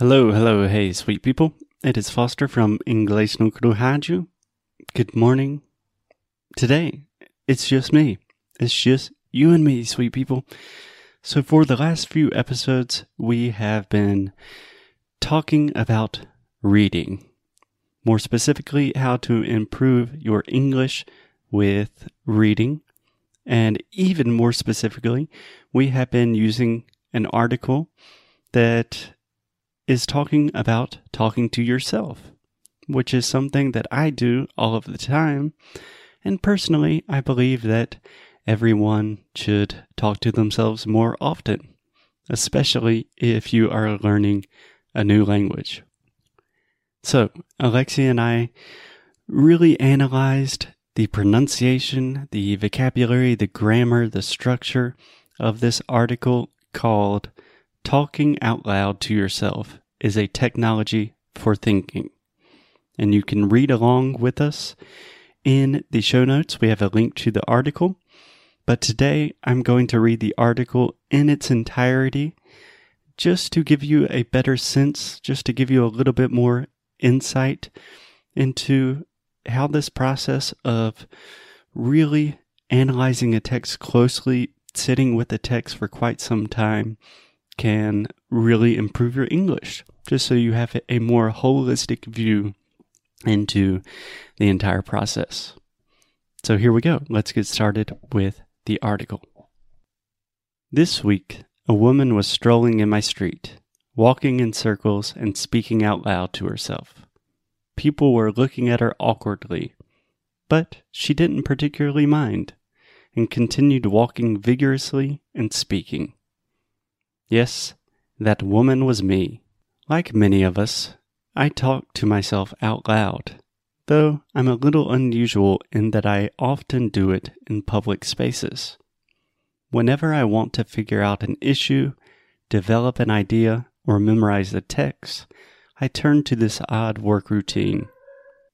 Hello, hello, hey, sweet people. It is Foster from Inglês no Rádio. Good morning. Today, it's just me. It's just you and me, sweet people. So, for the last few episodes, we have been talking about reading. More specifically, how to improve your English with reading. And even more specifically, we have been using an article that is talking about talking to yourself, which is something that I do all of the time. And personally, I believe that everyone should talk to themselves more often, especially if you are learning a new language. So, Alexia and I really analyzed the pronunciation, the vocabulary, the grammar, the structure of this article called Talking Out Loud to Yourself is a technology for thinking. And you can read along with us in the show notes. We have a link to the article. But today I'm going to read the article in its entirety just to give you a better sense, just to give you a little bit more insight into how this process of really analyzing a text closely, sitting with the text for quite some time, can really improve your English, just so you have a more holistic view into the entire process. So here we go. Let's get started with the article. This week, a woman was strolling in my street, walking in circles and speaking out loud to herself. People were looking at her awkwardly, but she didn't particularly mind and continued walking vigorously and speaking. Yes, that woman was me. Like many of us, I talk to myself out loud, though I'm a little unusual in that I often do it in public spaces. Whenever I want to figure out an issue, develop an idea, or memorize the text, I turn to this odd work routine.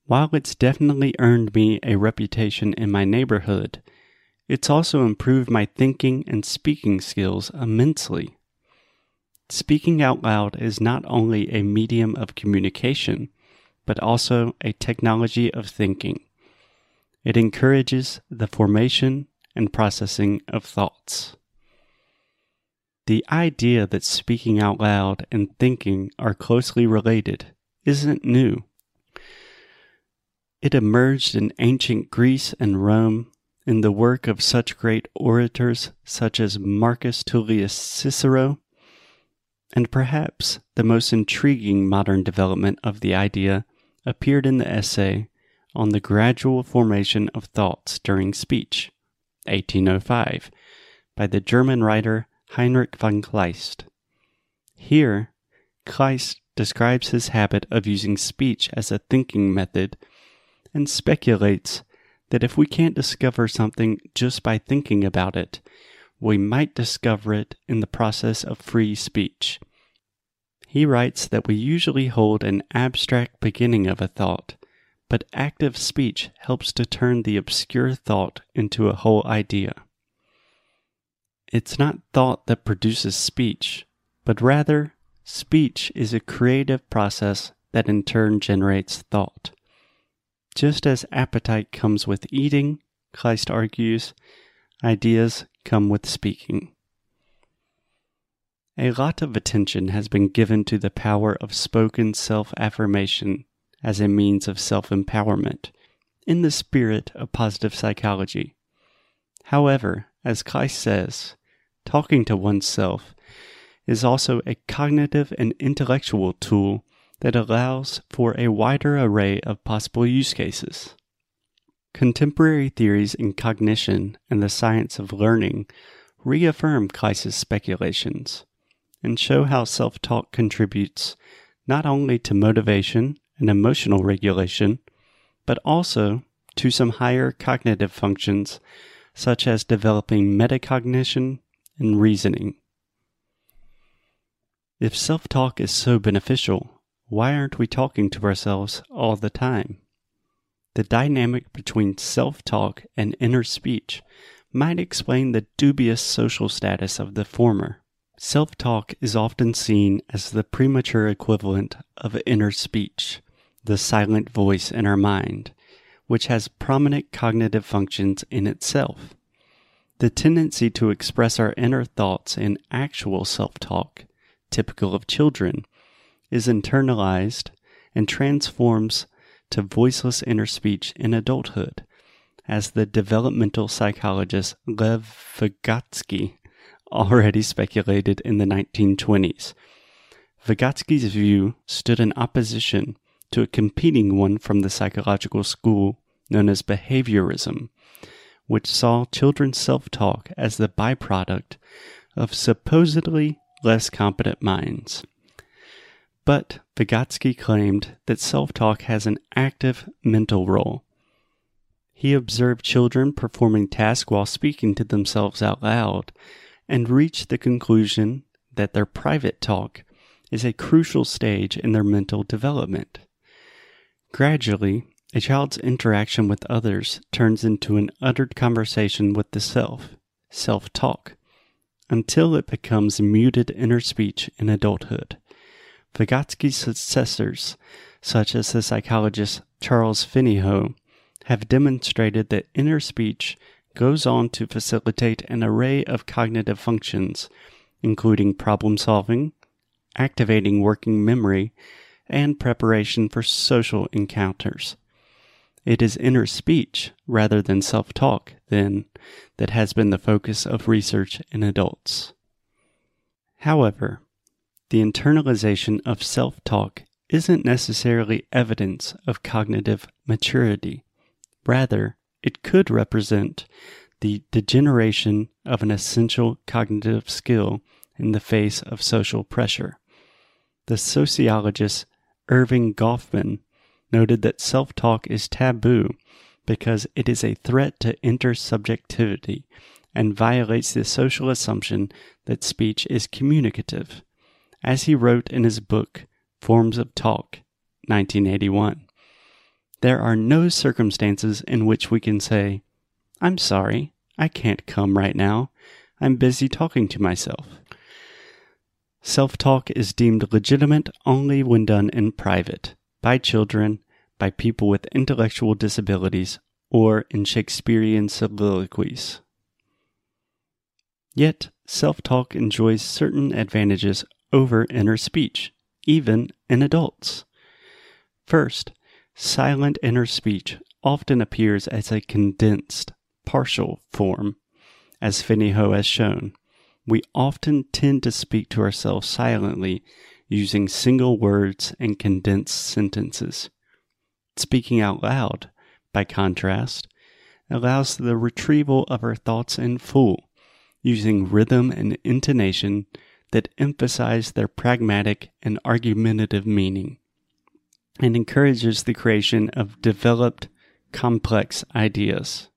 While it's definitely earned me a reputation in my neighborhood, it's also improved my thinking and speaking skills immensely. Speaking out loud is not only a medium of communication, but also a technology of thinking. It encourages the formation and processing of thoughts. The idea that speaking out loud and thinking are closely related isn't new. It emerged in ancient Greece and Rome in the work of such great orators such as Marcus Tullius Cicero and perhaps the most intriguing modern development of the idea appeared in the essay on the gradual formation of thoughts during speech, 1805, by the German writer Heinrich von Kleist. Here, Kleist describes his habit of using speech as a thinking method and speculates that if we can't discover something just by thinking about it, we might discover it in the process of free speech. He writes that we usually hold an abstract beginning of a thought, but active speech helps to turn the obscure thought into a whole idea. It's not thought that produces speech, but rather, speech is a creative process that in turn generates thought. Just as appetite comes with eating, Kleist argues, ideas come with speaking. A lot of attention has been given to the power of spoken self affirmation as a means of self empowerment in the spirit of positive psychology. However, as Kleist says, talking to oneself is also a cognitive and intellectual tool that allows for a wider array of possible use cases. Contemporary theories in cognition and the science of learning reaffirm Kleist's speculations and show how self talk contributes not only to motivation and emotional regulation, but also to some higher cognitive functions such as developing metacognition and reasoning. If self talk is so beneficial, why aren't we talking to ourselves all the time? The dynamic between self talk and inner speech might explain the dubious social status of the former. Self talk is often seen as the premature equivalent of inner speech, the silent voice in our mind, which has prominent cognitive functions in itself. The tendency to express our inner thoughts in actual self talk, typical of children, is internalized and transforms to voiceless inner speech in adulthood, as the developmental psychologist Lev Vygotsky already speculated in the 1920s. Vygotsky's view stood in opposition to a competing one from the psychological school known as behaviorism, which saw children's self talk as the byproduct of supposedly less competent minds. But Vygotsky claimed that self talk has an active mental role. He observed children performing tasks while speaking to themselves out loud and reached the conclusion that their private talk is a crucial stage in their mental development. Gradually, a child's interaction with others turns into an uttered conversation with the self, self talk, until it becomes muted inner speech in adulthood. Vygotsky's successors, such as the psychologist Charles Fernyhough, have demonstrated that inner speech goes on to facilitate an array of cognitive functions, including problem solving, activating working memory, and preparation for social encounters. It is inner speech rather than self talk, then, that has been the focus of research in adults. However, the internalization of self talk isn't necessarily evidence of cognitive maturity. Rather, it could represent the degeneration of an essential cognitive skill in the face of social pressure. The sociologist Erving Goffman noted that self talk is taboo because it is a threat to intersubjectivity and violates the social assumption that speech is communicative, as he wrote in his book, Forms of Talk, 1981. There are no circumstances in which we can say, I'm sorry, I can't come right now. I'm busy talking to myself. Self talk is deemed legitimate only when done in private, by children, by people with intellectual disabilities, or in Shakespearean soliloquies. Yet, self talk enjoys certain advantages over inner speech, even in adults. First, silent inner speech often appears as a condensed, partial form, as Fernyhough has shown. We often tend to speak to ourselves silently using single words and condensed sentences. Speaking out loud, by contrast, allows the retrieval of our thoughts in full, using rhythm and intonation that emphasize their pragmatic and argumentative meaning and encourages the creation of developed, complex ideas.